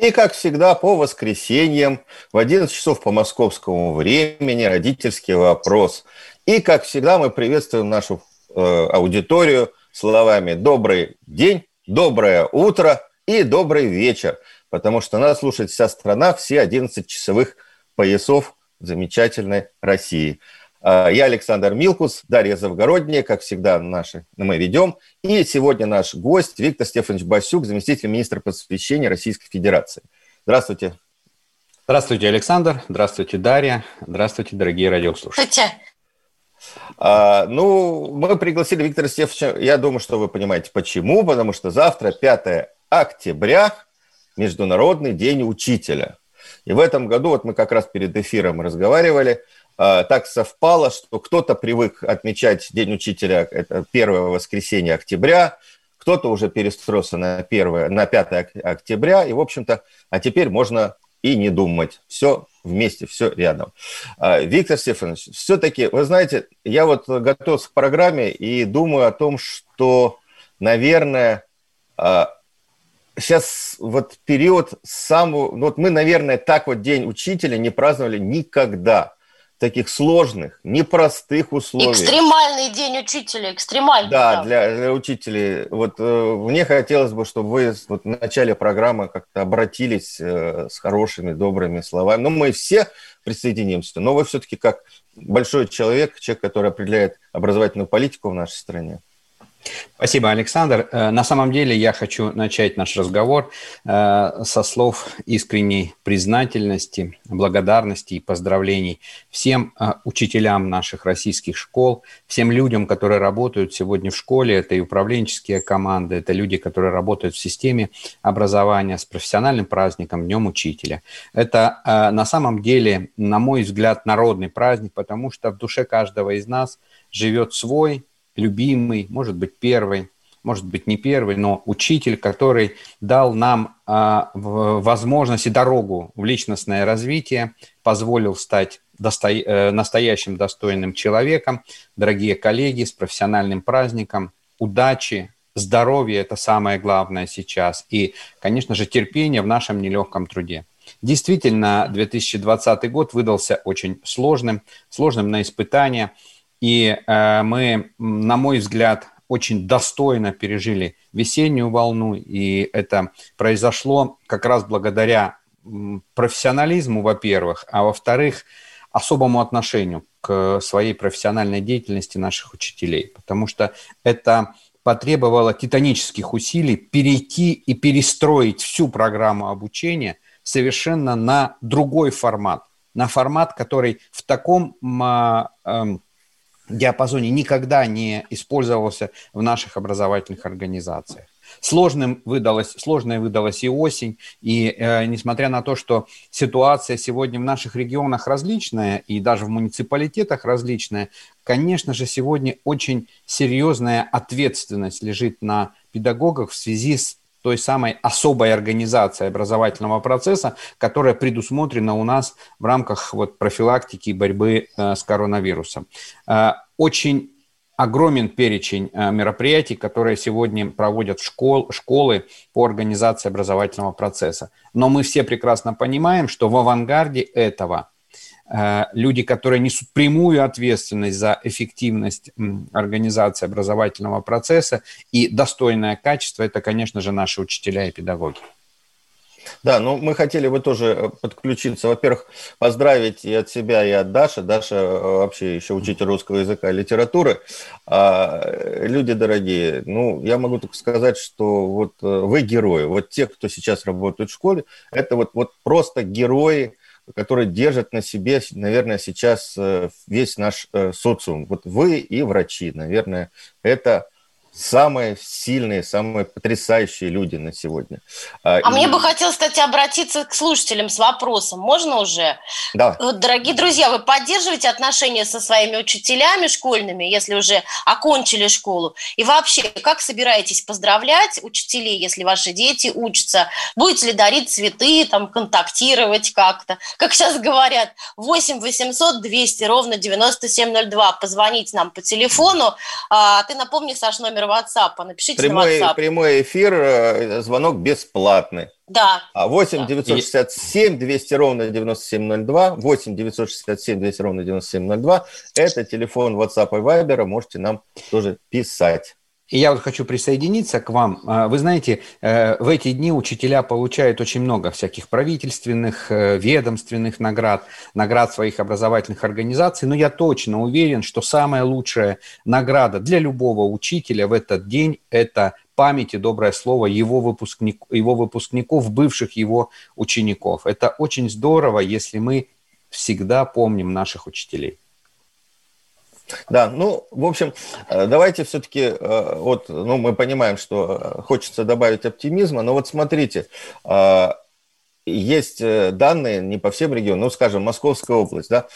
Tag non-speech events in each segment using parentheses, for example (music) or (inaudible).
И, как всегда, по воскресеньям в 11 часов по московскому времени родительский вопрос. И, как всегда, мы приветствуем нашу э, аудиторию словами «добрый день», «доброе утро» и «добрый вечер», потому что нас слушает вся страна, все 11 часовых поясов замечательной России. А, я Александр Милкус, Дарья Завгородняя, как всегда, наши, мы ведем. И сегодня наш гость Виктор Стефанович Басюк, заместитель министра просвещения Российской Федерации. Здравствуйте. Здравствуйте, Александр. Здравствуйте, Дарья. Здравствуйте, дорогие радиослушатели. А, ну, мы пригласили Виктора Стефановича, я думаю, что вы понимаете, почему. Потому что завтра, 5 октября, Международный день учителя. И в этом году, вот мы как раз перед эфиром разговаривали – так совпало, что кто-то привык отмечать День учителя, это первое воскресенье октября, кто-то уже перестроился на, 1, на 5 октября, и, в общем-то, а теперь можно и не думать. Все вместе, все рядом. А, Виктор Стефанович, все-таки, вы знаете, я вот готовился к программе и думаю о том, что, наверное, сейчас а, вот период самого... Ну вот мы, наверное, так вот День учителя не праздновали никогда таких сложных, непростых условиях. Экстремальный день учителя, экстремальный. Да, да. Для, для учителей. Вот э, мне хотелось бы, чтобы вы вот, в начале программы как-то обратились э, с хорошими, добрыми словами. Ну, мы все присоединимся, но вы все-таки как большой человек, человек, который определяет образовательную политику в нашей стране. Спасибо, Александр. Э, на самом деле я хочу начать наш разговор э, со слов искренней признательности, благодарности и поздравлений всем э, учителям наших российских школ, всем людям, которые работают сегодня в школе. Это и управленческие команды, это люди, которые работают в системе образования с профессиональным праздником Днем Учителя. Это на самом деле, на мой взгляд, народный праздник, потому что в душе каждого из нас живет свой любимый, может быть, первый, может быть, не первый, но учитель, который дал нам а, возможность и дорогу в личностное развитие, позволил стать досто... э, настоящим достойным человеком. Дорогие коллеги, с профессиональным праздником, удачи, здоровья – это самое главное сейчас. И, конечно же, терпение в нашем нелегком труде. Действительно, 2020 год выдался очень сложным, сложным на испытания – и э, мы, на мой взгляд, очень достойно пережили весеннюю волну, и это произошло как раз благодаря профессионализму, во-первых, а во-вторых, особому отношению к своей профессиональной деятельности наших учителей, потому что это потребовало титанических усилий перейти и перестроить всю программу обучения совершенно на другой формат, на формат, который в таком э, диапазоне никогда не использовался в наших образовательных организациях. Сложным выдалась, сложная выдалась и осень, и э, несмотря на то, что ситуация сегодня в наших регионах различная, и даже в муниципалитетах различная, конечно же, сегодня очень серьезная ответственность лежит на педагогах в связи с той самой особой организации образовательного процесса, которая предусмотрена у нас в рамках вот профилактики и борьбы э, с коронавирусом. Э, очень огромен перечень э, мероприятий, которые сегодня проводят школ, школы по организации образовательного процесса. Но мы все прекрасно понимаем, что в авангарде этого – люди, которые несут прямую ответственность за эффективность организации образовательного процесса и достойное качество, это, конечно же, наши учителя и педагоги. Да, ну мы хотели бы тоже э, подключиться. Во-первых, поздравить и от себя, и от Даши. Даша э, вообще еще учитель русского языка и литературы. А, люди дорогие, ну я могу только сказать, что вот вы герои. Вот те, кто сейчас работает в школе, это вот, вот просто герои который держит на себе, наверное, сейчас э, весь наш э, социум. Вот вы и врачи, наверное, это самые сильные, самые потрясающие люди на сегодня. А, а и... мне бы хотелось, кстати, обратиться к слушателям с вопросом. Можно уже? Да. Дорогие друзья, вы поддерживаете отношения со своими учителями школьными, если уже окончили школу? И вообще, как собираетесь поздравлять учителей, если ваши дети учатся? Будете ли дарить цветы, там, контактировать как-то? Как сейчас говорят, 8 800 200 ровно 9702. Позвонить нам по телефону. А, ты напомни, Саш, номер WhatsApp. Напишите прямой, на WhatsApp. Прямой эфир, э, звонок бесплатный. Да. А 8 967 200 ровно 9702, 8 967 200 ровно 9702, это телефон WhatsApp и Viber, можете нам тоже писать. И я вот хочу присоединиться к вам. А, вы знаете, э, в эти дни учителя получают очень много всяких правительственных, э, ведомственных наград, наград своих образовательных организаций, но я точно уверен, что самая лучшая награда для любого учителя в этот день – это память и доброе слово его, выпускник, его выпускников, бывших его учеников. Это очень здорово, если мы всегда помним наших учителей. Да, ну, в общем, э, давайте все-таки, э, вот, ну, мы понимаем, что э, хочется добавить оптимизма, но вот смотрите, есть данные не по всем регионам, ну, скажем, Московская область, да,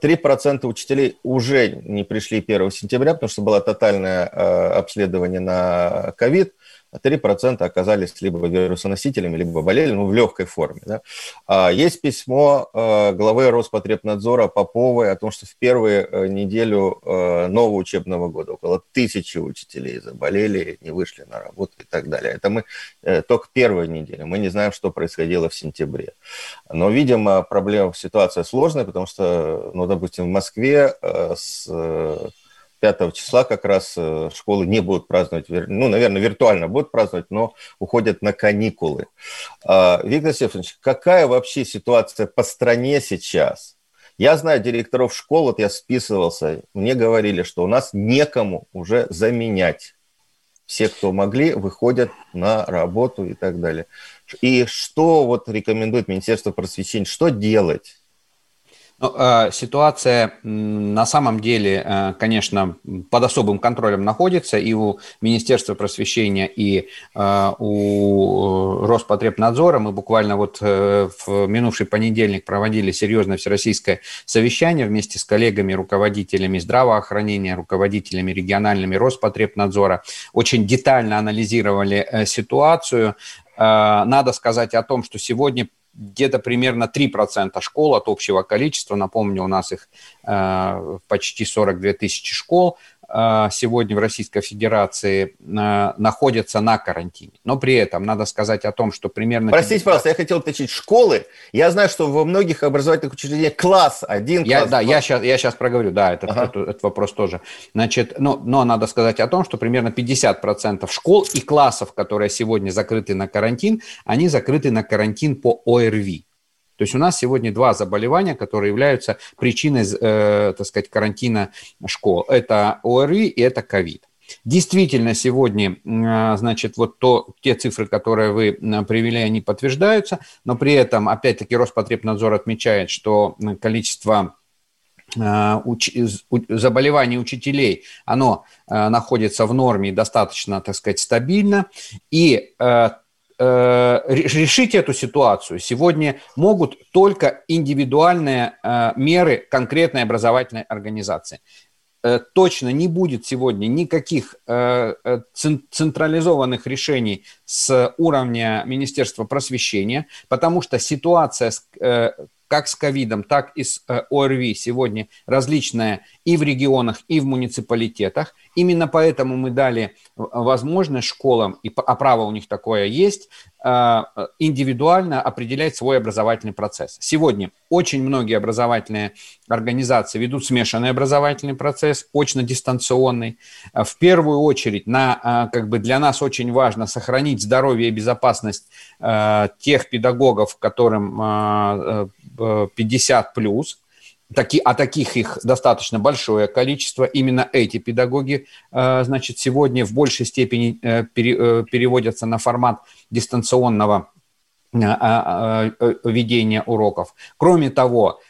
3% учителей уже не пришли 1 сентября, потому что было тотальное обследование на ковид, 3% оказались либо вирусоносителями, либо болели, ну, в легкой форме. Да? А есть письмо э, главы Роспотребнадзора Поповой о том, что в первую э, неделю э, нового учебного года около тысячи учителей заболели, не вышли на работу и так далее. Это мы только первой недели. Мы не знаем, что происходило в сентябре. Но, видимо, проблема, ситуация сложная, потому что, ну, допустим, в Москве с 5 числа как раз э, школы не будут праздновать, ну, наверное, виртуально будут праздновать, но уходят на каникулы. А, Виктор Стефанович, какая вообще ситуация по стране сейчас? Я знаю директоров школ, вот я списывался, мне говорили, что у нас некому уже заменять. Все, кто могли, выходят на работу и так далее. И что вот рекомендует Министерство просвещения, что делать? Ну, э, ситуация на самом деле, э, конечно, под особым контролем находится и у Министерства просвещения, и э, у Роспотребнадзора. Мы буквально вот в минувший понедельник проводили серьезное всероссийское совещание вместе с коллегами, руководителями здравоохранения, руководителями региональными Роспотребнадзора. Очень детально анализировали ситуацию. Надо сказать о том, что сегодня где-то примерно 3% школ от общего количества, напомню, у нас их э, почти 42 тысячи школ, сегодня в Российской Федерации а, находятся на карантине. Но при этом надо сказать о том, что примерно... Простите, пожалуйста, я хотел уточнить. Школы, я знаю, что во многих образовательных учреждениях класс один, я, класс Да, я сейчас, я сейчас проговорю, да, этот, ага. этот, этот вопрос тоже. Значит, но, но надо сказать о том, что примерно 50% школ и классов, которые сегодня закрыты на карантин, они закрыты на карантин по ОРВИ. То есть у нас сегодня два заболевания, которые являются причиной, э, так сказать, карантина школ. Это ОРВИ и это ковид. Действительно, сегодня, э, значит, вот то, те цифры, которые вы э, привели, они подтверждаются, но при этом, опять-таки, Роспотребнадзор отмечает, что количество э, заболеваний учителей, оно находится в норме достаточно, так сказать, стабильно, и решить эту ситуацию сегодня могут только индивидуальные э, меры конкретной образовательной организации. Э, точно не будет сегодня никаких централизованных решений с уровня Министерства просвещения, потому что ситуация как с ковидом, так и с ОРВИ сегодня различная и в регионах, и в муниципалитетах. Именно поэтому мы дали возможность школам, и, а право у них такое есть, а, индивидуально определять свой образовательный процесс. Сегодня очень многие образовательные организации ведут смешанный образовательный процесс, очно-дистанционный. В первую очередь на, как бы для нас очень важно сохранить здоровье и безопасность тех педагогов, которым 50 плюс, таки, а таких их достаточно большое количество. Именно эти педагоги, э, значит, сегодня в большей степени э, э, переводятся на формат дистанционного ведения уроков. Кроме того,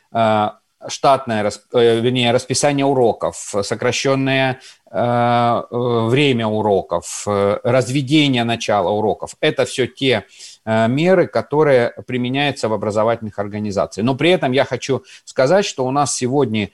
штатное, вернее, расписание уроков, сокращенное время уроков, разведение начала уроков. Это все те меры, которые применяются в образовательных организациях. Но при этом я хочу сказать, что у нас сегодня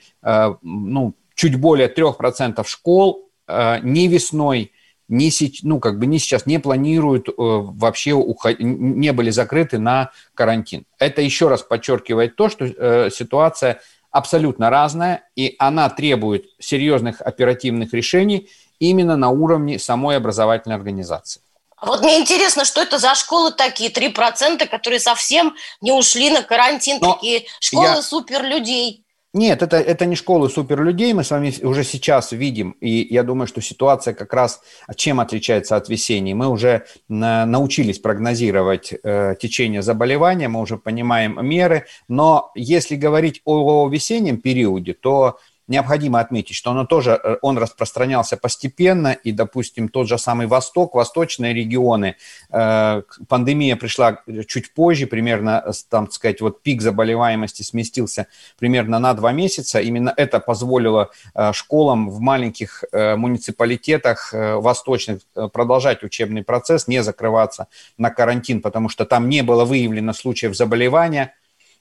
ну, чуть более 3% школ не весной, не, ну, как бы не сейчас не планируют э, вообще не были закрыты на карантин. Это еще раз подчеркивает то, что э, ситуация абсолютно разная, и она требует серьезных оперативных решений именно на уровне самой образовательной организации. Вот мне интересно, что это за школы такие, 3%, которые совсем не ушли на карантин, Но такие школы я... суперлюдей. Нет, это, это не школы суперлюдей, мы с вами уже сейчас видим, и я думаю, что ситуация как раз чем отличается от весенней. Мы уже на, научились прогнозировать э, течение заболевания, мы уже понимаем меры, но если говорить о, о весеннем периоде, то необходимо отметить, что оно тоже, э, он распространялся постепенно, и, допустим, тот же самый Восток, восточные регионы, э, пандемия пришла чуть позже, примерно, э, там, так сказать, вот пик заболеваемости сместился примерно на два месяца. Именно это позволило школам в маленьких муниципалитетах восточных продолжать учебный процесс, не закрываться на карантин, потому что там не было выявлено случаев заболевания –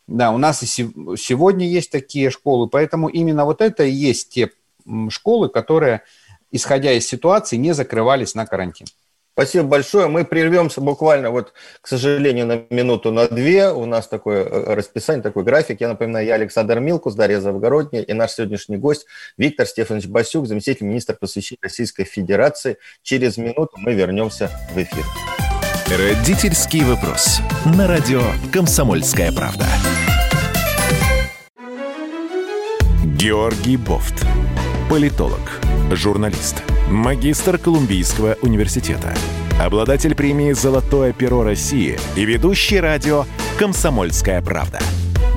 да, у нас и сегодня есть такие школы, поэтому именно вот это и есть те школы, которые, исходя из ситуации, не закрывались на карантин. Спасибо большое. Мы прервемся буквально, вот, к сожалению, на минуту, на две. У нас такое э, расписание, такой график. Я напоминаю, я Александр Милкус, Дарья Завгородняя и наш сегодняшний гость Виктор Стефанович Басюк, заместитель министра просвещения Российской Федерации. Через минуту мы вернемся в эфир. Родительский вопрос. На радио «Комсомольская правда». Георгий Бофт. Политолог, журналист, магистр Колумбийского университета, обладатель премии «Золотое перо России» и ведущий радио «Комсомольская правда».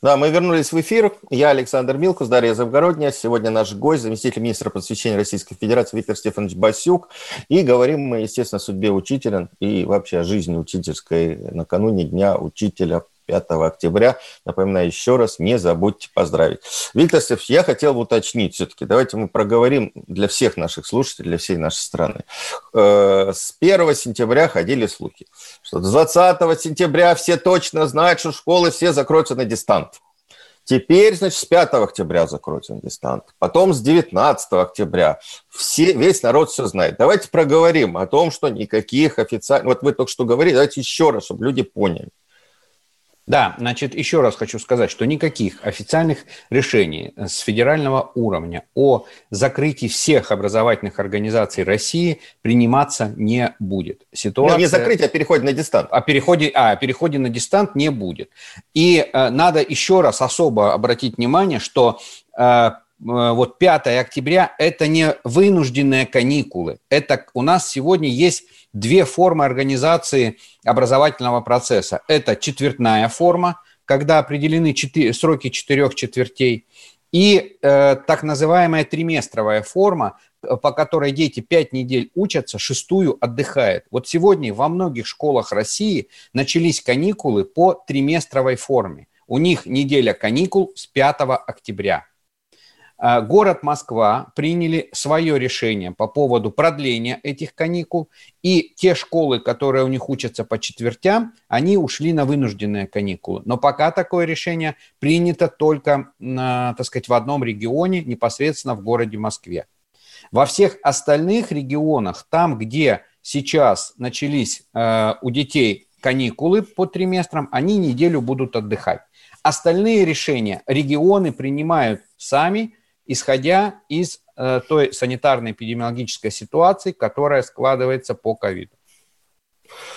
Да, мы вернулись в эфир. Я Александр Милкус, Дарья Завгородняя. Сегодня наш гость, заместитель министра просвещения Российской Федерации Виктор Стефанович Басюк. И говорим мы, естественно, о судьбе учителя и вообще о жизни учительской накануне Дня учителя 5 октября. Напоминаю еще раз, не забудьте поздравить. Виктор Стефанович, я хотел бы уточнить все-таки. Давайте мы проговорим для всех наших слушателей, для всей нашей страны. Э, с 1 сентября ходили слухи, что с 20 сентября все точно знают, что школы все закроются на дистант. Теперь, значит, с 5 октября закроются на дистант. Потом с 19 октября. Все, весь народ все знает. Давайте проговорим о том, что никаких официальных... Вот вы только что говорили, давайте еще раз, чтобы люди поняли. Да, значит, еще раз хочу сказать, что никаких официальных решений с федерального уровня о закрытии всех образовательных организаций России приниматься не будет. Ситуация... Ну, не закрытие, а переходе на дистант. О переходе, а, переходе на дистант не будет. И э, надо еще раз особо обратить внимание, что э вот 5 октября – это не вынужденные каникулы. Это у нас сегодня есть две формы организации образовательного процесса. Это четвертная форма, когда определены четыре, сроки четырех четвертей, и э, так называемая триместровая форма, по которой дети пять недель учатся, шестую отдыхают. Вот сегодня во многих школах России начались каникулы по триместровой форме. У них неделя каникул с 5 октября. А, город Москва приняли свое решение по поводу продления этих каникул, и те школы, которые у них учатся по четвертям, они ушли на вынужденные каникулы. Но пока такое решение принято только, так сказать, в одном регионе, непосредственно в городе Москве. Во всех остальных регионах, там, где сейчас начались э, у детей каникулы по триместрам, они неделю будут отдыхать. Остальные решения регионы принимают сами, исходя из э, той санитарно-эпидемиологической ситуации, которая складывается по ковиду.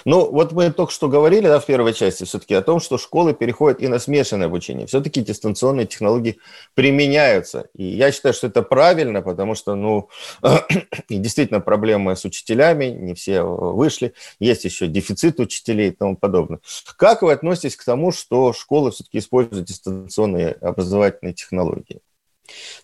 Ну, вот мы только что говорили да, в первой части все-таки о том, что школы переходят и на смешанное обучение. Все-таки дистанционные технологии применяются. И я считаю, что это правильно, потому что, ну, (clears throat) действительно проблемы с учителями, не все вышли, есть еще дефицит учителей и тому подобное. Как вы относитесь к тому, что школы все-таки используют дистанционные образовательные технологии?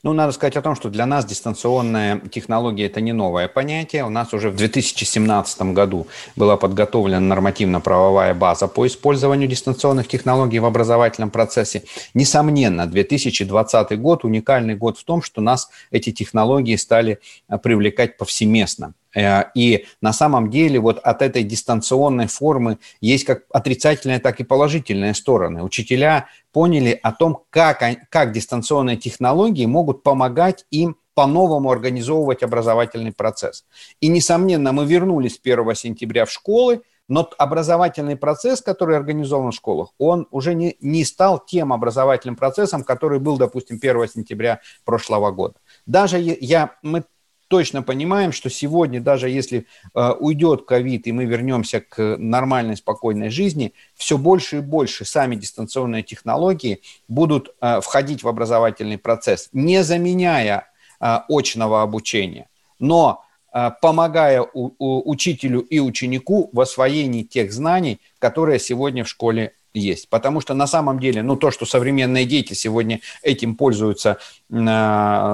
Ну, надо сказать о том, что для нас дистанционная технология – это не новое понятие. У нас уже в 2017 году была подготовлена нормативно-правовая база по использованию дистанционных технологий в образовательном процессе. Несомненно, 2020 год – уникальный год в том, что нас эти технологии стали привлекать повсеместно. Э, и на самом деле вот от этой дистанционной формы есть как отрицательные, так и положительные стороны. Учителя поняли о том, как, как дистанционные технологии могут помогать им по-новому организовывать образовательный процесс. И, несомненно, мы вернулись 1 сентября в школы, но образовательный процесс, который организован в школах, он уже не, не стал тем образовательным процессом, который был, допустим, 1 сентября прошлого года. Даже я, мы точно понимаем, что сегодня, даже если э, уйдет ковид и мы вернемся к нормальной, спокойной жизни, все больше и больше сами дистанционные технологии будут э, входить в образовательный процесс, не заменяя э, очного обучения, но э, помогая у, у, учителю и ученику в освоении тех знаний, которые сегодня в школе есть. Потому что на самом деле, ну, то, что современные дети сегодня этим пользуются, э,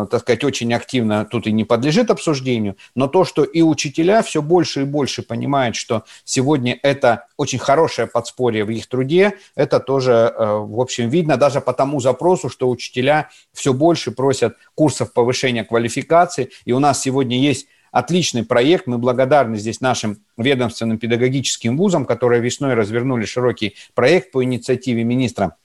так сказать, очень активно, тут и не подлежит обсуждению, но то, что и учителя все больше и больше понимают, что сегодня это очень хорошее подспорье в их труде, это тоже, э, в общем, видно даже по тому запросу, что учителя все больше просят курсов повышения квалификации, и у нас сегодня есть отличный проект. Мы благодарны здесь нашим ведомственным педагогическим вузам, которые весной развернули широкий проект по инициативе министра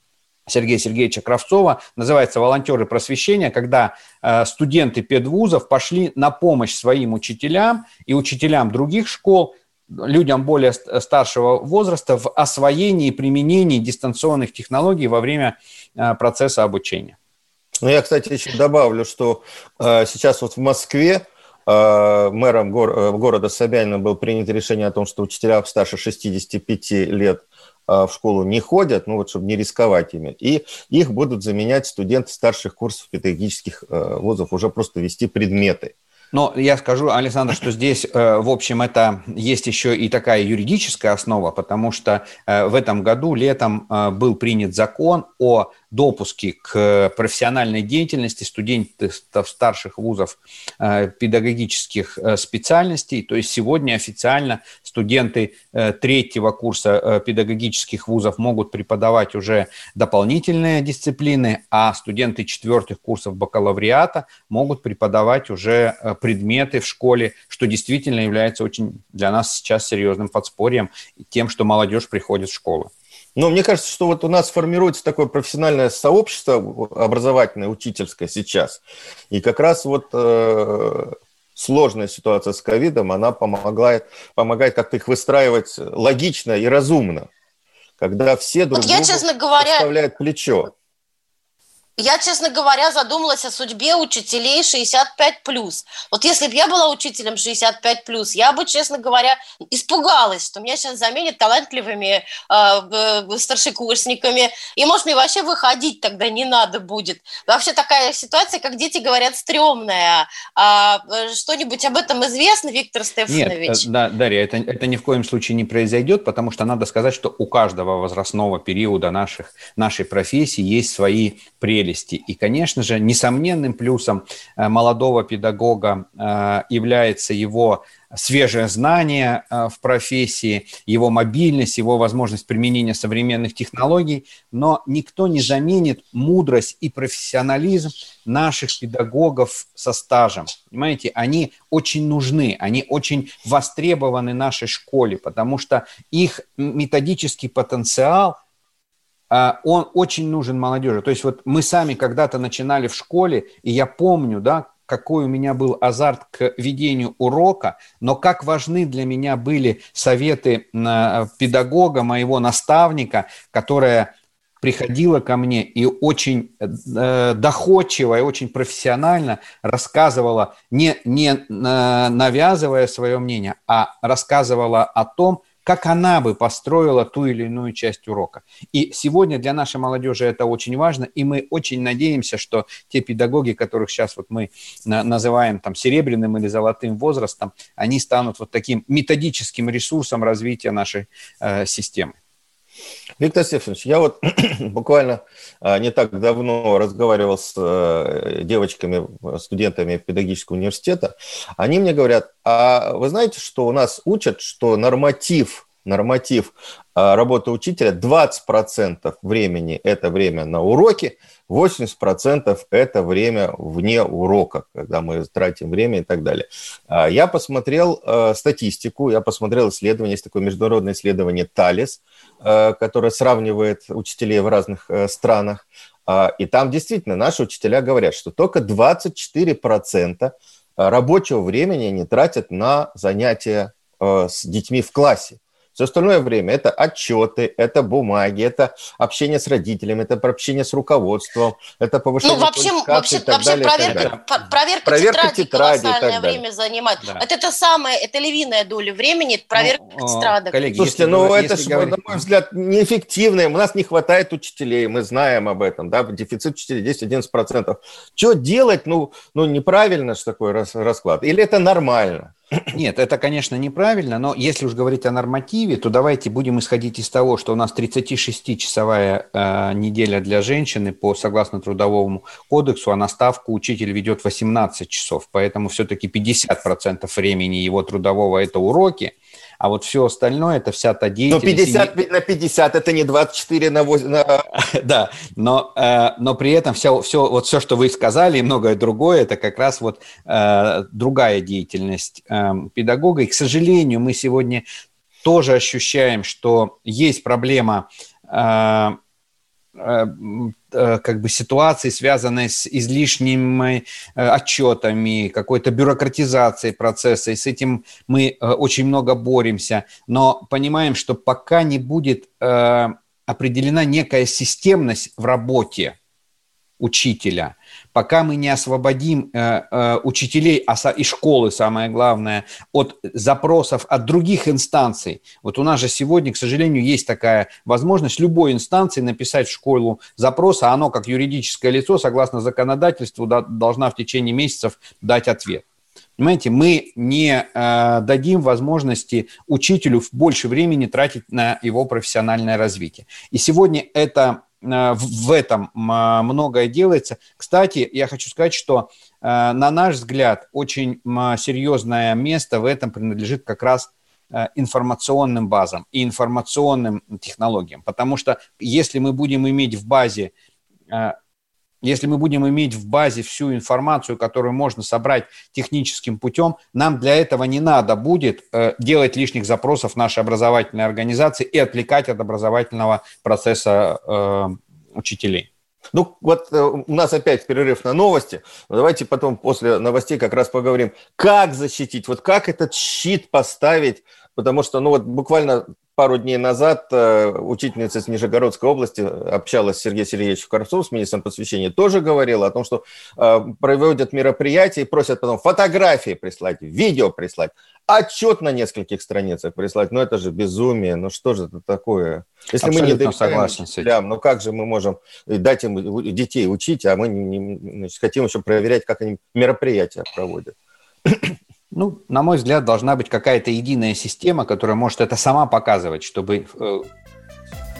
Сергея Сергеевича Кравцова, называется «Волонтеры просвещения», когда э, студенты педвузов пошли на помощь своим учителям и учителям других школ, людям более старшего возраста в освоении и применении дистанционных технологий во время э, процесса обучения. Ну, я, кстати, еще добавлю, что э, сейчас вот в Москве мэром э, города Собянина было принято решение о том, что учителя старше 65 лет э, в школу не ходят, ну вот чтобы не рисковать ими, и их будут заменять студенты старших курсов педагогических вузов, уже просто вести предметы. Но я скажу, Александр, что здесь, в общем, это есть еще и такая юридическая основа, потому что в этом году летом был принят закон о допуски к профессиональной деятельности студентов старших вузов э, педагогических э, специальностей. То есть сегодня официально студенты э, третьего курса педагогических вузов могут преподавать уже дополнительные дисциплины, а студенты четвертых курсов бакалавриата могут преподавать уже предметы в школе, что действительно является очень для нас сейчас серьезным подспорьем тем, что молодежь приходит в школу. Но мне кажется, что вот у нас формируется такое профессиональное сообщество образовательное, учительское сейчас. И как раз вот э, сложная ситуация с ковидом, она помогает, помогает как-то их выстраивать логично и разумно. Когда все друг вот я, честно говоря, подставляют плечо. Я, честно говоря, задумалась о судьбе учителей 65+. Вот если бы я была учителем 65+, я бы, честно говоря, испугалась, что меня сейчас заменят талантливыми э, старшекурсниками, и, может, мне вообще выходить тогда не надо будет. Вообще такая ситуация, как дети говорят, стрёмная. А, э, что-нибудь об этом известно, Виктор Стефанович? Нет, да, Дарья, это, это ни в коем случае не произойдет, потому что надо сказать, что у каждого возрастного периода наших, нашей профессии есть свои прелести прелести. И, конечно же, несомненным плюсом э, молодого педагога э, является его свежее знание э, в профессии, его мобильность, его возможность применения современных технологий, но никто не заменит мудрость и профессионализм наших педагогов со стажем. Понимаете, они очень нужны, они очень востребованы нашей школе, потому что их методический потенциал – он очень нужен молодежи. То есть вот мы сами когда-то начинали в школе, и я помню, да, какой у меня был азарт к ведению урока, но как важны для меня были советы педагога, моего наставника, которая приходила ко мне и очень э, доходчиво и очень профессионально рассказывала, не, не э, навязывая свое мнение, а рассказывала о том, как она бы построила ту или иную часть урока. И сегодня для нашей молодежи это очень важно, и мы очень надеемся, что те педагоги, которых сейчас вот мы называем там серебряным или золотым возрастом, они станут вот таким методическим ресурсом развития нашей э, системы. Виктор Стефанович, я вот (clears throat) буквально а, не так давно разговаривал с э, девочками, студентами педагогического университета. Они мне говорят, а вы знаете, что у нас учат, что норматив норматив а, работы учителя 20% времени – это время на уроки, 80% это время вне урока, когда мы тратим время и так далее. А, я посмотрел а, статистику, я посмотрел исследование, есть такое международное исследование ТАЛИС, которое сравнивает учителей в разных странах. И там действительно наши учителя говорят, что только 24% рабочего времени они тратят на занятия с детьми в классе. Все остальное время это отчеты, это бумаги, это общение с родителями, это общение с руководством, это повышение ну, вообще, вообще, и так вообще далее, проверка, так проверка, проверка тетради, тетради колоссальное время занимает. Да. Это, это самое, это львиная доля времени, это проверка ну, тетрадок. Коллеги, Слушайте, ну это, же, говорить... на мой взгляд, неэффективно. У нас не хватает учителей, мы знаем об этом, да, дефицит учителей 10-11%. Что делать? Ну, ну неправильно же такой расклад. Или это нормально? Нет, это, конечно, неправильно, но если уж говорить о нормативе, то давайте будем исходить из того, что у нас 36-часовая э, неделя для женщины по согласно Трудовому кодексу, а на ставку учитель ведет 18 часов, поэтому все-таки 50% времени его трудового – это уроки – а вот все остальное, это вся та деятельность... Но 50 не... на 50 – это не 24 на 8... На... (laughs) да, но, э, но при этом все, все, вот все, что вы сказали, и многое другое, это как раз вот э, другая деятельность э, педагога. И, к сожалению, мы сегодня тоже ощущаем, что есть проблема э, как бы ситуации, связанной с излишними э, отчетами, какой-то бюрократизацией процесса, и с этим мы очень много боремся, но понимаем, что пока не будет определена некая системность в работе учителя, пока мы не освободим э, э, учителей а, и школы, самое главное, от запросов от других инстанций. Вот у нас же сегодня, к сожалению, есть такая возможность любой инстанции написать в школу запрос, а оно, как юридическое лицо, согласно законодательству, да, должна в течение месяцев дать ответ. Понимаете, мы не э, дадим возможности учителю больше времени тратить на его профессиональное развитие. И сегодня это в этом а, многое делается. Кстати, я хочу сказать, что э, на наш взгляд очень серьезное место в этом принадлежит как раз э, информационным базам и информационным технологиям. Потому что если мы будем иметь в базе если мы будем иметь в базе всю информацию, которую можно собрать техническим путем, нам для этого не надо будет э, делать лишних запросов нашей образовательной организации и отвлекать от образовательного процесса э, учителей. Ну, вот э, у нас опять перерыв на новости. Давайте потом после новостей как раз поговорим, как защитить, вот как этот щит поставить, потому что, ну, вот буквально пару дней назад э, учительница из Нижегородской области общалась с Сергеем Сергеевичем Карцовым, с министром просвещения, тоже говорила о том, что э, проводят мероприятия и просят потом фотографии прислать, видео прислать, отчет на нескольких страницах прислать. Ну, это же безумие. Ну, что же это такое? Если Абсолютно мы не согласен с этим. ну как же мы можем дать им детей учить, а мы не, не, значит, хотим еще проверять, как они мероприятия проводят. Ну, на мой взгляд, должна быть какая-то единая система, которая может это сама показывать, чтобы... Э,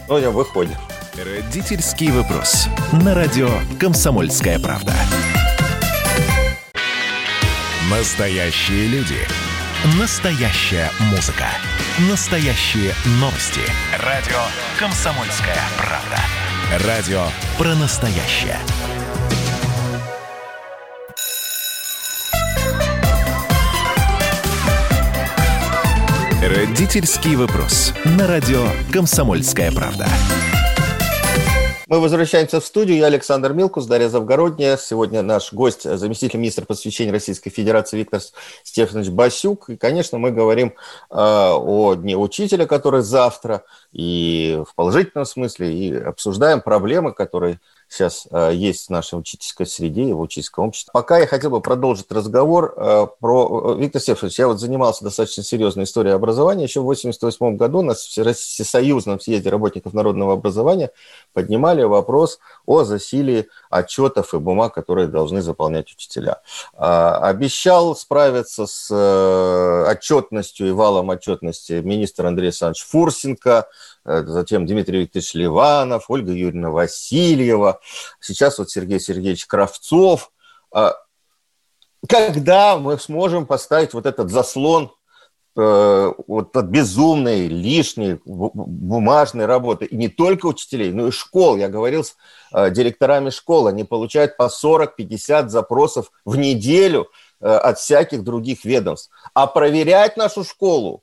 ну, я выходит. Родительский вопрос. На радио «Комсомольская правда». Настоящие люди. Настоящая музыка. Настоящие новости. Радио «Комсомольская правда». Радио про настоящее. Родительский вопрос. На радио «Комсомольская правда». Мы возвращаемся в студию. Я Александр Милкус, Дарья Завгородняя. Сегодня наш гость, заместитель министра просвещения Российской Федерации Виктор Стефанович Басюк. И, конечно, мы говорим э, о Дне Учителя, который завтра, и в положительном смысле, и обсуждаем проблемы, которые сейчас э, есть в нашей учительской среде и в учительском обществе. Пока я хотел бы продолжить разговор э, про... Э, Виктор Сергеевич, я вот занимался достаточно серьезной историей образования. Еще в 1988 году на Всесоюзном съезде работников народного образования поднимали вопрос о засилии отчетов и бумаг, которые должны заполнять учителя. Обещал справиться с отчетностью и валом отчетности министр Андрей Александрович Фурсенко, затем Дмитрий Викторович Ливанов, Ольга Юрьевна Васильева, сейчас вот Сергей Сергеевич Кравцов. А, когда мы сможем поставить вот этот заслон э, вот от безумной, лишней бумажной работы, и не только учителей, но и школ. Я говорил с э, директорами школ, они получают по 40-50 запросов в неделю э, от всяких других ведомств. А проверять нашу школу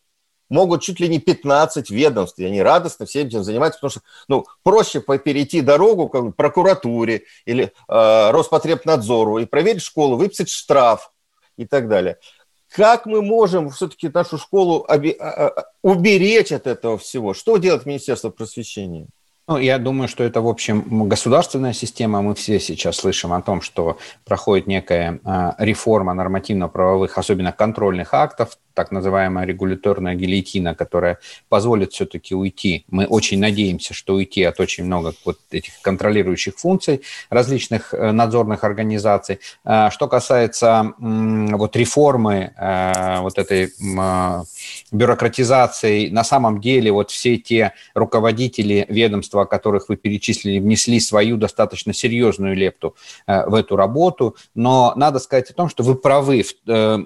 могут чуть ли не 15 ведомств, и они радостно всем этим занимаются, потому что ну, проще перейти дорогу бы, прокуратуре или э, Роспотребнадзору и проверить школу, выписать штраф и так далее. Как мы можем все-таки нашу школу оби- а, а, уберечь от этого всего? Что делать Министерство просвещения? Ну, я думаю, что это, в общем, государственная система. Мы все сейчас слышим о том, что проходит некая реформа нормативно-правовых, особенно контрольных актов, так называемая регуляторная гильотина, которая позволит все-таки уйти. Мы очень надеемся, что уйти от очень много вот этих контролирующих функций различных э, надзорных организаций. А, что касается вот реформы э, вот этой бюрократизации, на самом деле вот все те руководители ведомства, которых вы перечислили, внесли свою достаточно серьезную лепту э, в эту работу. Но надо сказать о том, что вы правы,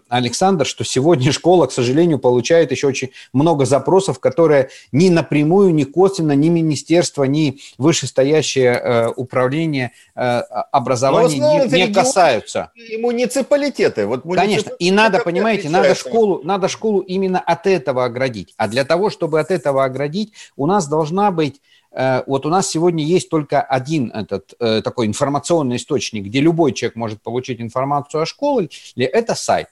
Александр, что сегодня (laughs) школа школа, к сожалению, получает еще очень много запросов, которые ни напрямую, ни косвенно, ни министерство, ни вышестоящее э, управление э, образования не, не касаются. И муниципалитеты. Вот муниципалитеты Конечно. И надо, понимаете, надо школу, надо школу именно от этого оградить. А для того, чтобы от этого оградить, у нас должна быть э, вот у нас сегодня есть только один этот э, такой информационный источник, где любой человек может получить информацию о школе, это сайт.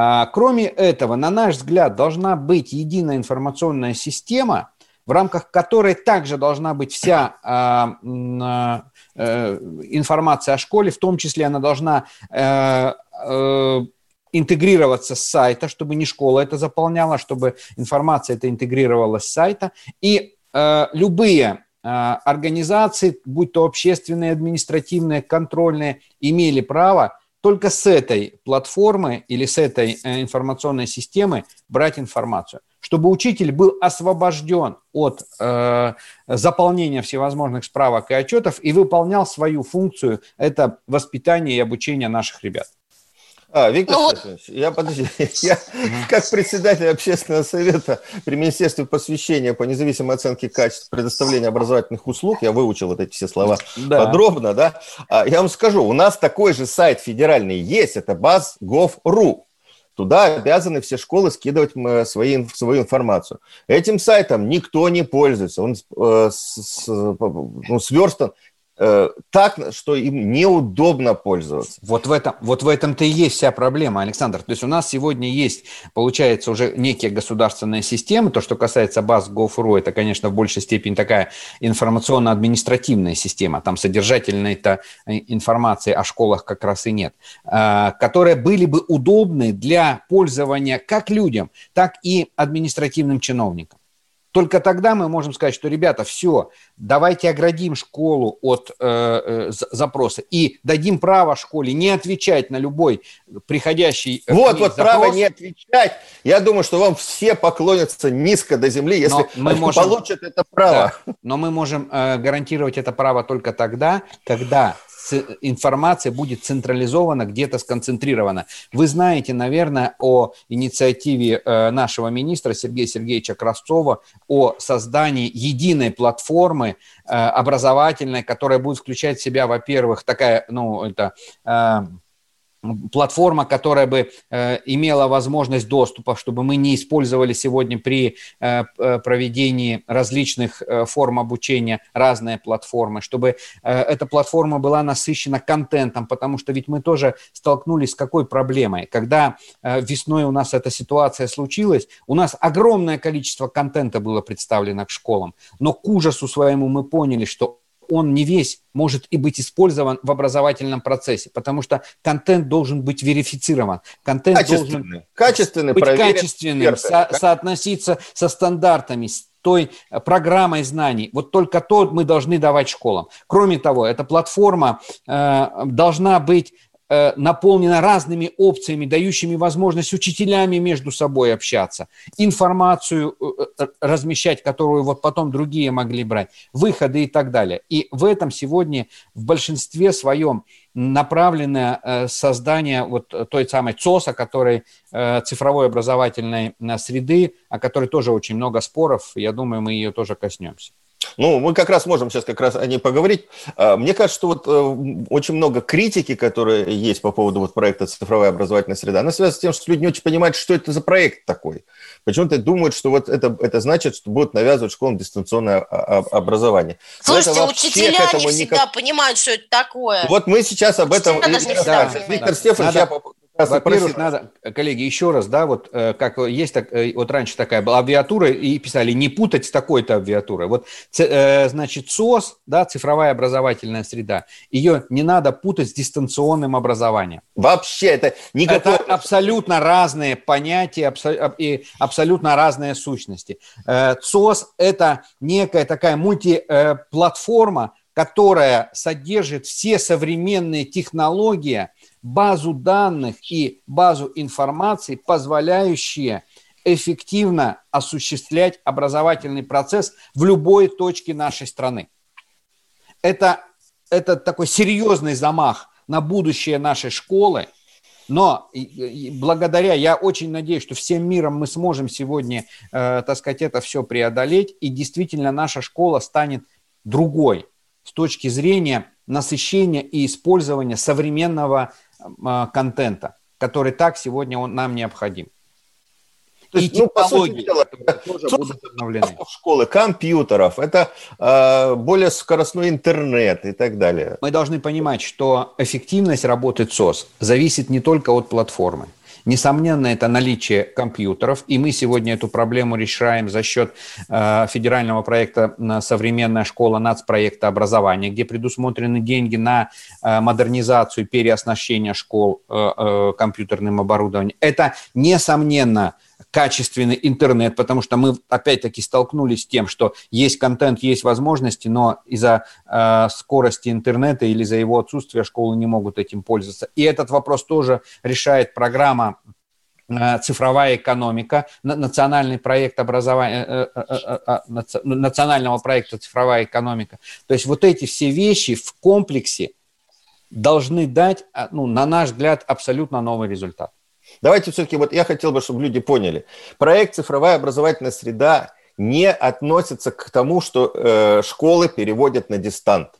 А, кроме этого, на наш взгляд, должна быть единая информационная система, в рамках которой также должна быть вся а, э, информация о школе, в том числе она должна э, э, интегрироваться с сайта, чтобы не школа это заполняла, чтобы информация это интегрировалась с сайта. И любые организации, будь то общественные, административные, контрольные, имели право только с этой платформы или с этой э, информационной системы брать информацию, чтобы учитель был освобожден от э, заполнения всевозможных справок и отчетов и выполнял свою функцию, это воспитание и обучение наших ребят. А, Виктор ну, Стефанович, я, подожди, (laughs) я как председатель общественного совета при Министерстве посвящения по независимой оценке качества предоставления образовательных услуг, я выучил вот эти все слова да. подробно, да, а, я вам скажу, у нас такой же сайт федеральный есть, это baz.gov.ru. Туда обязаны все школы скидывать свои, свою информацию. Этим сайтом никто не пользуется. Он э, с, с, ну, сверстан Э, так, что им неудобно пользоваться. Вот в этом, вот в этом-то и есть вся проблема, Александр. То есть у нас сегодня есть, получается, уже некие государственные системы. То, что касается баз Gov.ru, это, конечно, в большей степени такая информационно-административная система. Там содержательной-то информации о школах как раз и нет. Э, которые были бы удобны для пользования как людям, так и административным чиновникам. Только тогда мы можем сказать, что, ребята, все, давайте оградим школу от э, э, запроса и дадим право школе не отвечать на любой приходящий э, Вот, вот, запрос. право не отвечать. Я думаю, что вам все поклонятся низко до земли, если мы можем, получат это право. Да, но мы можем э, гарантировать это право только тогда, когда информация будет централизована, где-то сконцентрирована. Вы знаете, наверное, о инициативе э, нашего министра Сергея Сергеевича Красцова о создании единой платформы э, образовательной, которая будет включать в себя, во-первых, такая, ну, это э, платформа, которая бы э, имела возможность доступа, чтобы мы не использовали сегодня при э, э, проведении различных э, форм обучения разные платформы, чтобы э, эта платформа была насыщена контентом, потому что ведь мы тоже столкнулись с какой проблемой. Когда э, весной у нас эта ситуация случилась, у нас огромное количество контента было представлено к школам, но к ужасу своему мы поняли, что он не весь может и быть использован в образовательном процессе, потому что контент должен быть верифицирован, контент качественный, должен качественный, быть качественным, со, соотноситься со стандартами, с той программой знаний. Вот только то мы должны давать школам. Кроме того, эта платформа э, должна быть Э, наполнена разными опциями, дающими возможность учителями между собой общаться, информацию э, э, размещать, которую вот потом другие могли брать, выходы и так далее. И в этом сегодня в большинстве своем направленное создание вот той самой ЦОСа, который цифровой образовательной среды, о которой тоже очень много споров. Я думаю, мы ее тоже коснемся. Ну, мы как раз можем сейчас как раз о ней поговорить. А, мне кажется, что вот э, очень много критики, которые есть по поводу вот проекта «Цифровая образовательная среда», она связана с тем, что люди не очень понимают, что это за проект такой. Почему-то думают, что вот это, это значит, что будут навязывать школам дистанционное образование. Слушайте, учителя не всегда никак... понимают, что это такое. Вот мы сейчас об этом... Да, Виктор Стефанович, я во-первых, надо, коллеги, еще раз, да, вот э, как есть, так, э, вот раньше такая была абвиатура, и писали, не путать с такой-то абвиатурой. Вот, э, значит, СОС, да, цифровая образовательная среда, ее не надо путать с дистанционным образованием. Вообще, это никакое... Это абсолютно разные понятия и абсолютно разные сущности. ЦОС – это некая такая мультиплатформа, которая содержит все современные технологии – базу данных и базу информации, позволяющие эффективно осуществлять образовательный процесс в любой точке нашей страны. Это, это такой серьезный замах на будущее нашей школы, но благодаря, я очень надеюсь, что всем миром мы сможем сегодня, э, так сказать, это все преодолеть, и действительно наша школа станет другой с точки зрения насыщения и использования современного контента, который так сегодня он нам необходим. То есть, и ну, по сути дела, тоже будут обновлены. школы, компьютеров, это э, более скоростной интернет и так далее. Мы должны понимать, что эффективность работы ЦОС зависит не только от платформы. Несомненно, это наличие компьютеров, и мы сегодня эту проблему решаем за счет э, федерального проекта «Современная школа» нацпроекта образования, где предусмотрены деньги на э, модернизацию, переоснащение школ э, компьютерным оборудованием. Это, несомненно, качественный интернет, потому что мы опять-таки столкнулись с тем, что есть контент, есть возможности, но из-за э, скорости интернета или из-за его отсутствия школы не могут этим пользоваться. И этот вопрос тоже решает программа э, цифровая экономика, национальный проект образования, э, э, национального проекта цифровая экономика. То есть вот эти все вещи в комплексе должны дать, ну, на наш взгляд, абсолютно новый результат. Давайте все-таки, вот я хотел бы, чтобы люди поняли. Проект «Цифровая образовательная среда» не относится к тому, что э, школы переводят на дистант.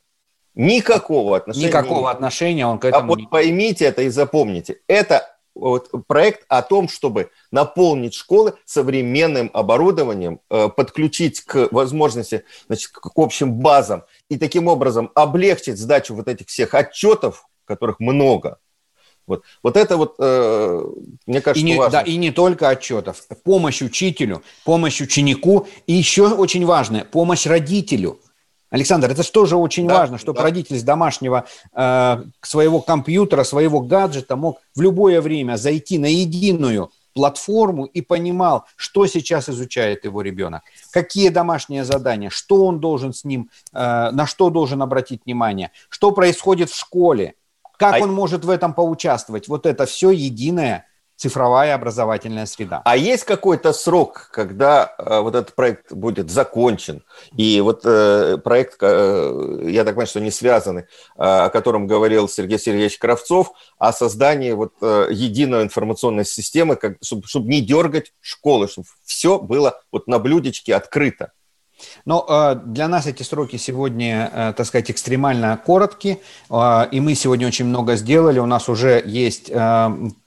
Никакого отношения. Никакого отношения он к этому. А вот поймите это и запомните. Это вот проект о том, чтобы наполнить школы современным оборудованием, э, подключить к возможности, значит, к общим базам и таким образом облегчить сдачу вот этих всех отчетов, которых много, вот, вот это вот, э, мне кажется, и не, важно. Да, и не только отчетов. Помощь учителю, помощь ученику и еще очень важное, помощь родителю. Александр, это же тоже очень да, важно, чтобы да. родитель с домашнего э, своего компьютера, своего гаджета мог в любое время зайти на единую платформу и понимал, что сейчас изучает его ребенок, какие домашние задания, что он должен с ним, э, на что должен обратить внимание, что происходит в школе, как а... он может в этом поучаствовать? Вот это все единая цифровая образовательная среда. А есть какой-то срок, когда э, вот этот проект будет закончен? И вот э, проект, э, я так понимаю, что не связанный, э, о котором говорил Сергей Сергеевич Кравцов, о создании вот э, единой информационной системы, как, чтобы, чтобы не дергать школы, чтобы все было вот на блюдечке открыто. Но э, для нас эти сроки сегодня, э, так сказать, экстремально короткие, э, и мы сегодня очень много сделали. У нас уже есть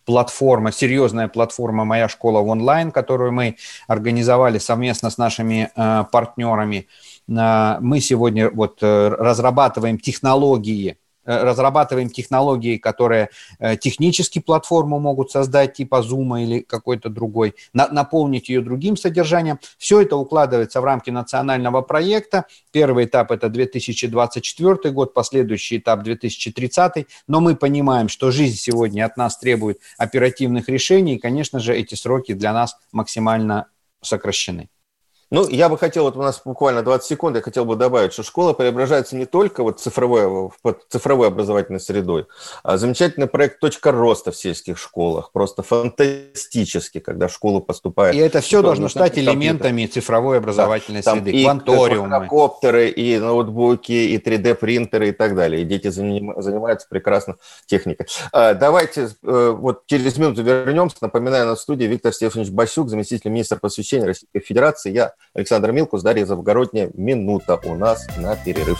платформа, серьезная платформа «Моя школа в онлайн», которую мы организовали совместно с нашими партнерами. Мы сегодня вот разрабатываем технологии разрабатываем технологии, которые э, технически платформу могут создать, типа Zoom или какой-то другой, на, наполнить ее другим содержанием. Все это укладывается в рамки национального проекта. Первый этап – это 2024 год, последующий этап – 2030. Но мы понимаем, что жизнь сегодня от нас требует оперативных решений, и, конечно же, эти сроки для нас максимально сокращены. Ну, я бы хотел, вот у нас буквально 20 секунд, я хотел бы добавить, что школа преображается не только вот цифровой, цифровой образовательной средой, а замечательный проект «Точка роста» в сельских школах, просто фантастически, когда в школу поступает. И это все должно стать элементами цифровой образовательной да, среды, и кванториумы. И и ноутбуки, и 3D-принтеры и так далее. И дети занимаются прекрасно техникой. А, давайте э, вот через минуту вернемся. Напоминаю, на студии Виктор Стефанович Басюк, заместитель министра просвещения Российской Федерации. Я Александр Милкус, Дарья Завгородняя. Минута у нас на перерыв.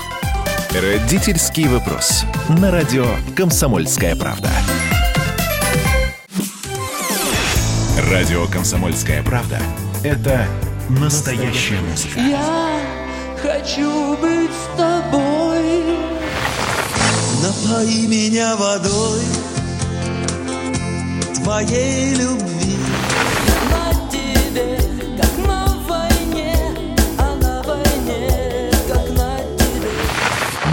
Родительский вопрос. На радио «Комсомольская правда». Радио «Комсомольская правда» — это настоящая музыка. Я хочу быть с тобой. Напои меня водой твоей любви.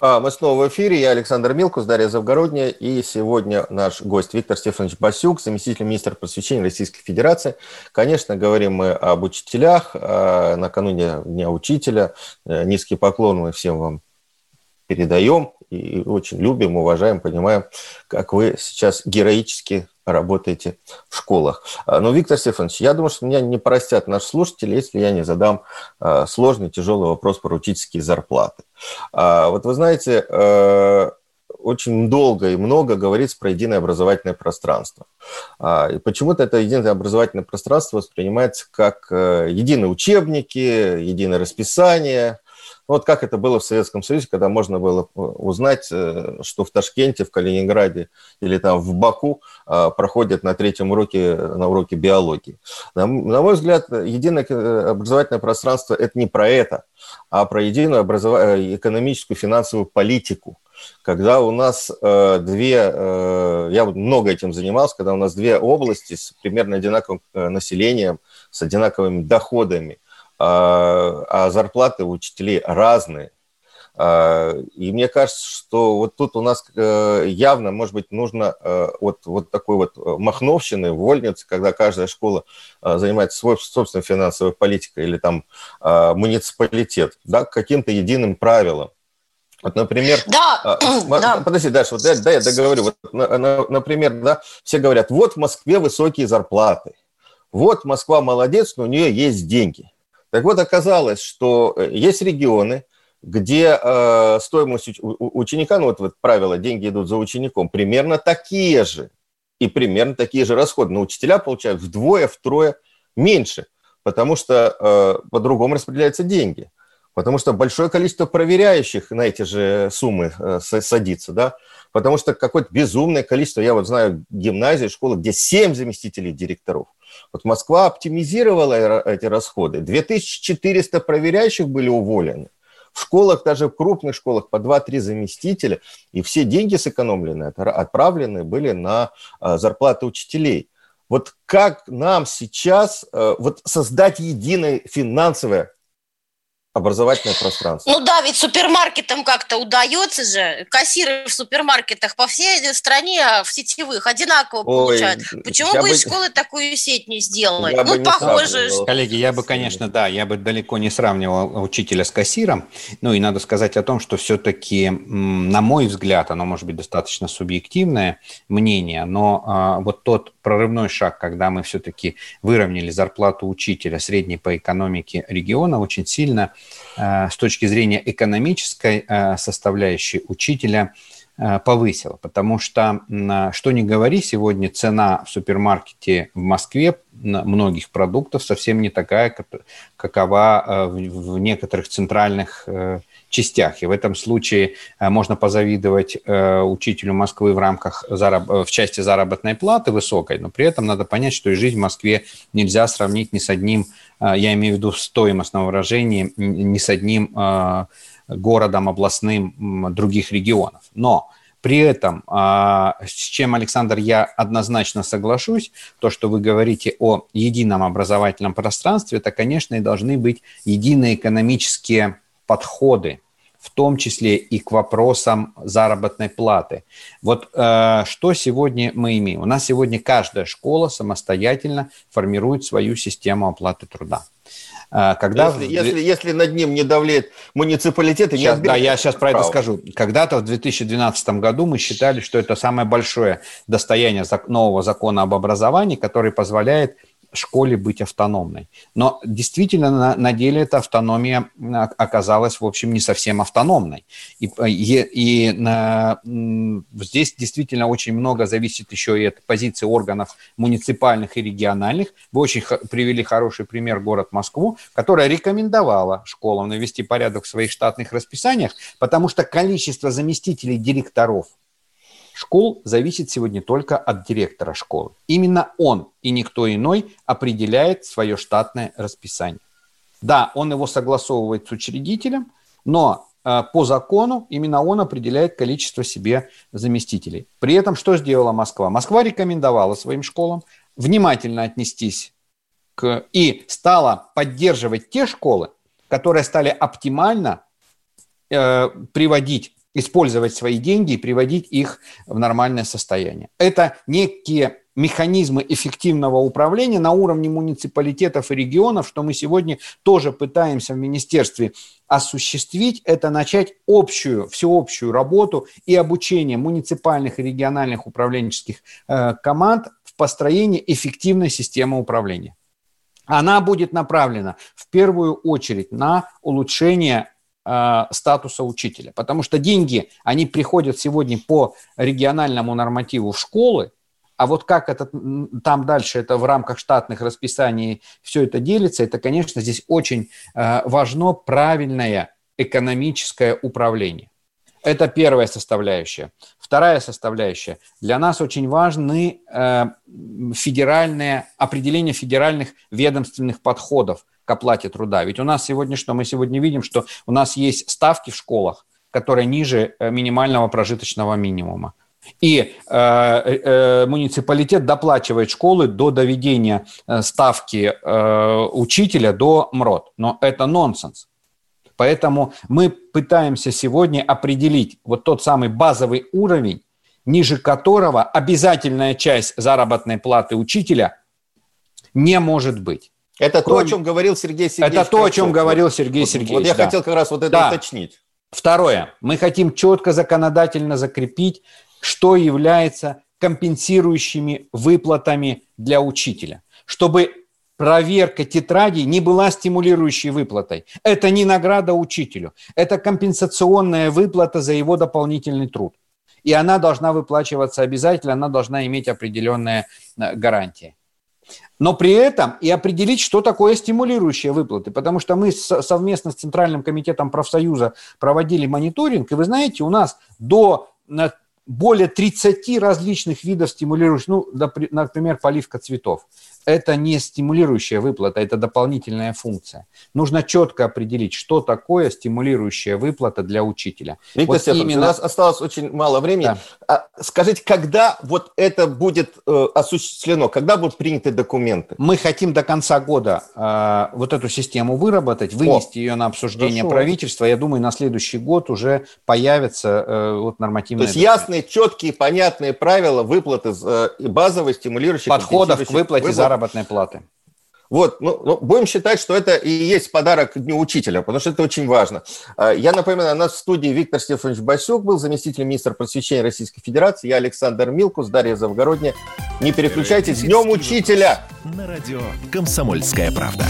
А, мы снова в эфире. Я Александр Милкус, Дарья Завгородняя. И сегодня наш гость Виктор Стефанович Басюк, заместитель министра просвещения Российской Федерации. Конечно, говорим мы об учителях. А, накануне Дня Учителя. Э, низкий поклон мы всем вам передаем. И очень любим, уважаем, понимаем, как вы сейчас героически работаете в школах. А, но, Виктор Стефанович, я думаю, что меня не простят наши слушатели, если я не задам а, сложный, тяжелый вопрос про учительские зарплаты. А, вот вы знаете, очень долго и много говорится про единое образовательное пространство. И почему-то это единое образовательное пространство воспринимается как э, единые учебники, единое расписание, ну, вот как это было в Советском Союзе, когда можно было э, узнать, э, что в Ташкенте, в Калининграде или там в Баку э, проходят на третьем уроке, на уроке биологии. На, мой взгляд, единое образовательное пространство – это не про это, а про единую образов... экономическую финансовую политику когда у нас две, я много этим занимался, когда у нас две области с примерно одинаковым населением, с одинаковыми доходами, а, а зарплаты учителей разные. А, и мне кажется, что вот тут у нас э, явно, может быть, нужно э, вот, вот такой вот махновщины, вольницы, когда каждая школа э, занимается свой, собственной финансовой политикой или там муниципалитет, да, каким-то единым правилам. Вот, например, да, (clears throat) да. подожди, Даша, вот да, я договорю. Вот, например, да, все говорят, вот в Москве высокие зарплаты, вот Москва молодец, но у нее есть деньги. Так вот, оказалось, что э, есть регионы, где э, стоимость ученика, ну вот, вот правило, деньги идут за учеником, примерно такие же. И примерно такие же расходы. Но учителя получают вдвое, втрое меньше, потому что э, по-другому распределяются деньги. Потому что большое количество проверяющих на эти же суммы э, садится, да, потому что какое-то безумное количество, я вот знаю гимназии, школы, где 7 заместителей директоров. Вот Москва оптимизировала эти расходы. 2400 проверяющих были уволены. В школах, даже в крупных школах, по 2-3 заместителя, и все деньги сэкономленные, отправлены были на а, зарплаты учителей. Вот как нам сейчас э, вот создать единое финансовое образовательное пространство. Ну да, ведь супермаркетам как-то удается же. Кассиры в супермаркетах по всей стране а в сетевых одинаково Ой, получают. Почему бы, из школы такую сеть не сделать? Я ну, похоже. Коллеги, я бы, конечно, да, я бы далеко не сравнивал учителя с кассиром. Ну и надо сказать о том, что все-таки, на мой взгляд, оно может быть достаточно субъективное мнение, но а, вот тот прорывной шаг, когда мы все-таки выровняли зарплату учителя средней по экономике региона, очень сильно – с точки зрения экономической составляющей учителя повысила, потому что, что ни говори, сегодня цена в супермаркете в Москве многих продуктов совсем не такая, какова в некоторых центральных частях. И в этом случае э, можно позавидовать э, учителю Москвы в рамках зараб... Э, в части заработной платы высокой, но при этом надо понять, что и жизнь в Москве нельзя сравнить ни с одним, я имею в виду в стоимостном выражении, ни с одним городом областным других регионов. Но при этом, с чем, Александр, я однозначно соглашусь, то, что вы говорите о едином образовательном пространстве, это, конечно, и должны быть единые экономические подходы, в том числе и к вопросам заработной платы. Вот э, что сегодня мы имеем? У нас сегодня каждая школа самостоятельно формирует свою систему оплаты труда. Э, когда если, в... если, если над ним не давлеет муниципалитет, и сейчас, не Да, я сейчас про это скажу. Когда-то в 2012 году мы считали, что это самое большое достояние нового закона об образовании, который позволяет школе быть автономной. Но действительно на, на деле эта автономия оказалась, в общем, не совсем автономной. И, и, и на, здесь действительно очень много зависит еще и от позиции органов муниципальных и региональных. Вы очень привели хороший пример город Москву, которая рекомендовала школам навести порядок в своих штатных расписаниях, потому что количество заместителей директоров школ зависит сегодня только от директора школы. Именно он и никто иной определяет свое штатное расписание. Да, он его согласовывает с учредителем, но э, по закону именно он определяет количество себе заместителей. При этом что сделала Москва? Москва рекомендовала своим школам внимательно отнестись к и стала поддерживать те школы, которые стали оптимально э, приводить использовать свои деньги и приводить их в нормальное состояние. Это некие механизмы эффективного управления на уровне муниципалитетов и регионов, что мы сегодня тоже пытаемся в министерстве осуществить, это начать общую, всеобщую работу и обучение муниципальных и региональных управленческих э, команд в построении эффективной системы управления. Она будет направлена в первую очередь на улучшение статуса учителя. Потому что деньги, они приходят сегодня по региональному нормативу в школы, а вот как это там дальше, это в рамках штатных расписаний все это делится, это, конечно, здесь очень э, важно правильное экономическое управление. Это первая составляющая. Вторая составляющая. Для нас очень важны э, федеральные, определение федеральных ведомственных подходов к оплате труда. Ведь у нас сегодня что? Мы сегодня видим, что у нас есть ставки в школах, которые ниже э, минимального прожиточного минимума. И э, э, муниципалитет доплачивает школы до доведения э, ставки э, учителя до МРОД. Но это нонсенс. Поэтому мы пытаемся сегодня определить вот тот самый базовый уровень, ниже которого обязательная часть заработной платы учителя не может быть. Это Кроме... то, о чем говорил Сергей Сергеевич. Это то, о чем говорил Сергей вот, Сергеевич. Вот я да. хотел как раз вот это да. уточнить. Второе. Мы хотим четко законодательно закрепить, что является компенсирующими выплатами для учителя, чтобы проверка тетрадей не была стимулирующей выплатой. Это не награда учителю, это компенсационная выплата за его дополнительный труд. И она должна выплачиваться обязательно, она должна иметь определенные э, гарантии но при этом и определить, что такое стимулирующие выплаты, потому что мы совместно с Центральным комитетом профсоюза проводили мониторинг, и вы знаете, у нас до более 30 различных видов стимулирующих, ну, например, поливка цветов это не стимулирующая выплата, это дополнительная функция. Нужно четко определить, что такое стимулирующая выплата для учителя. Виктор вот Стефанович, именно... у нас осталось очень мало времени. Да. А, скажите, когда вот это будет э, осуществлено, когда будут приняты документы? Мы хотим до конца года э, вот эту систему выработать, вынести О, ее на обсуждение хорошо. правительства. Я думаю, на следующий год уже появятся э, вот нормативные... То есть документы. ясные, четкие, понятные правила выплаты э, базовой стимулирующей... Подходов к выплате заработной заработной платы. Вот, ну, ну, будем считать, что это и есть подарок Дню Учителя, потому что это очень важно. А, я напоминаю, у нас в студии Виктор Стефанович Басюк был заместитель министра просвещения Российской Федерации, я Александр Милкус, Дарья Завгородняя. Не переключайтесь, Днем Учителя! На радио «Комсомольская правда».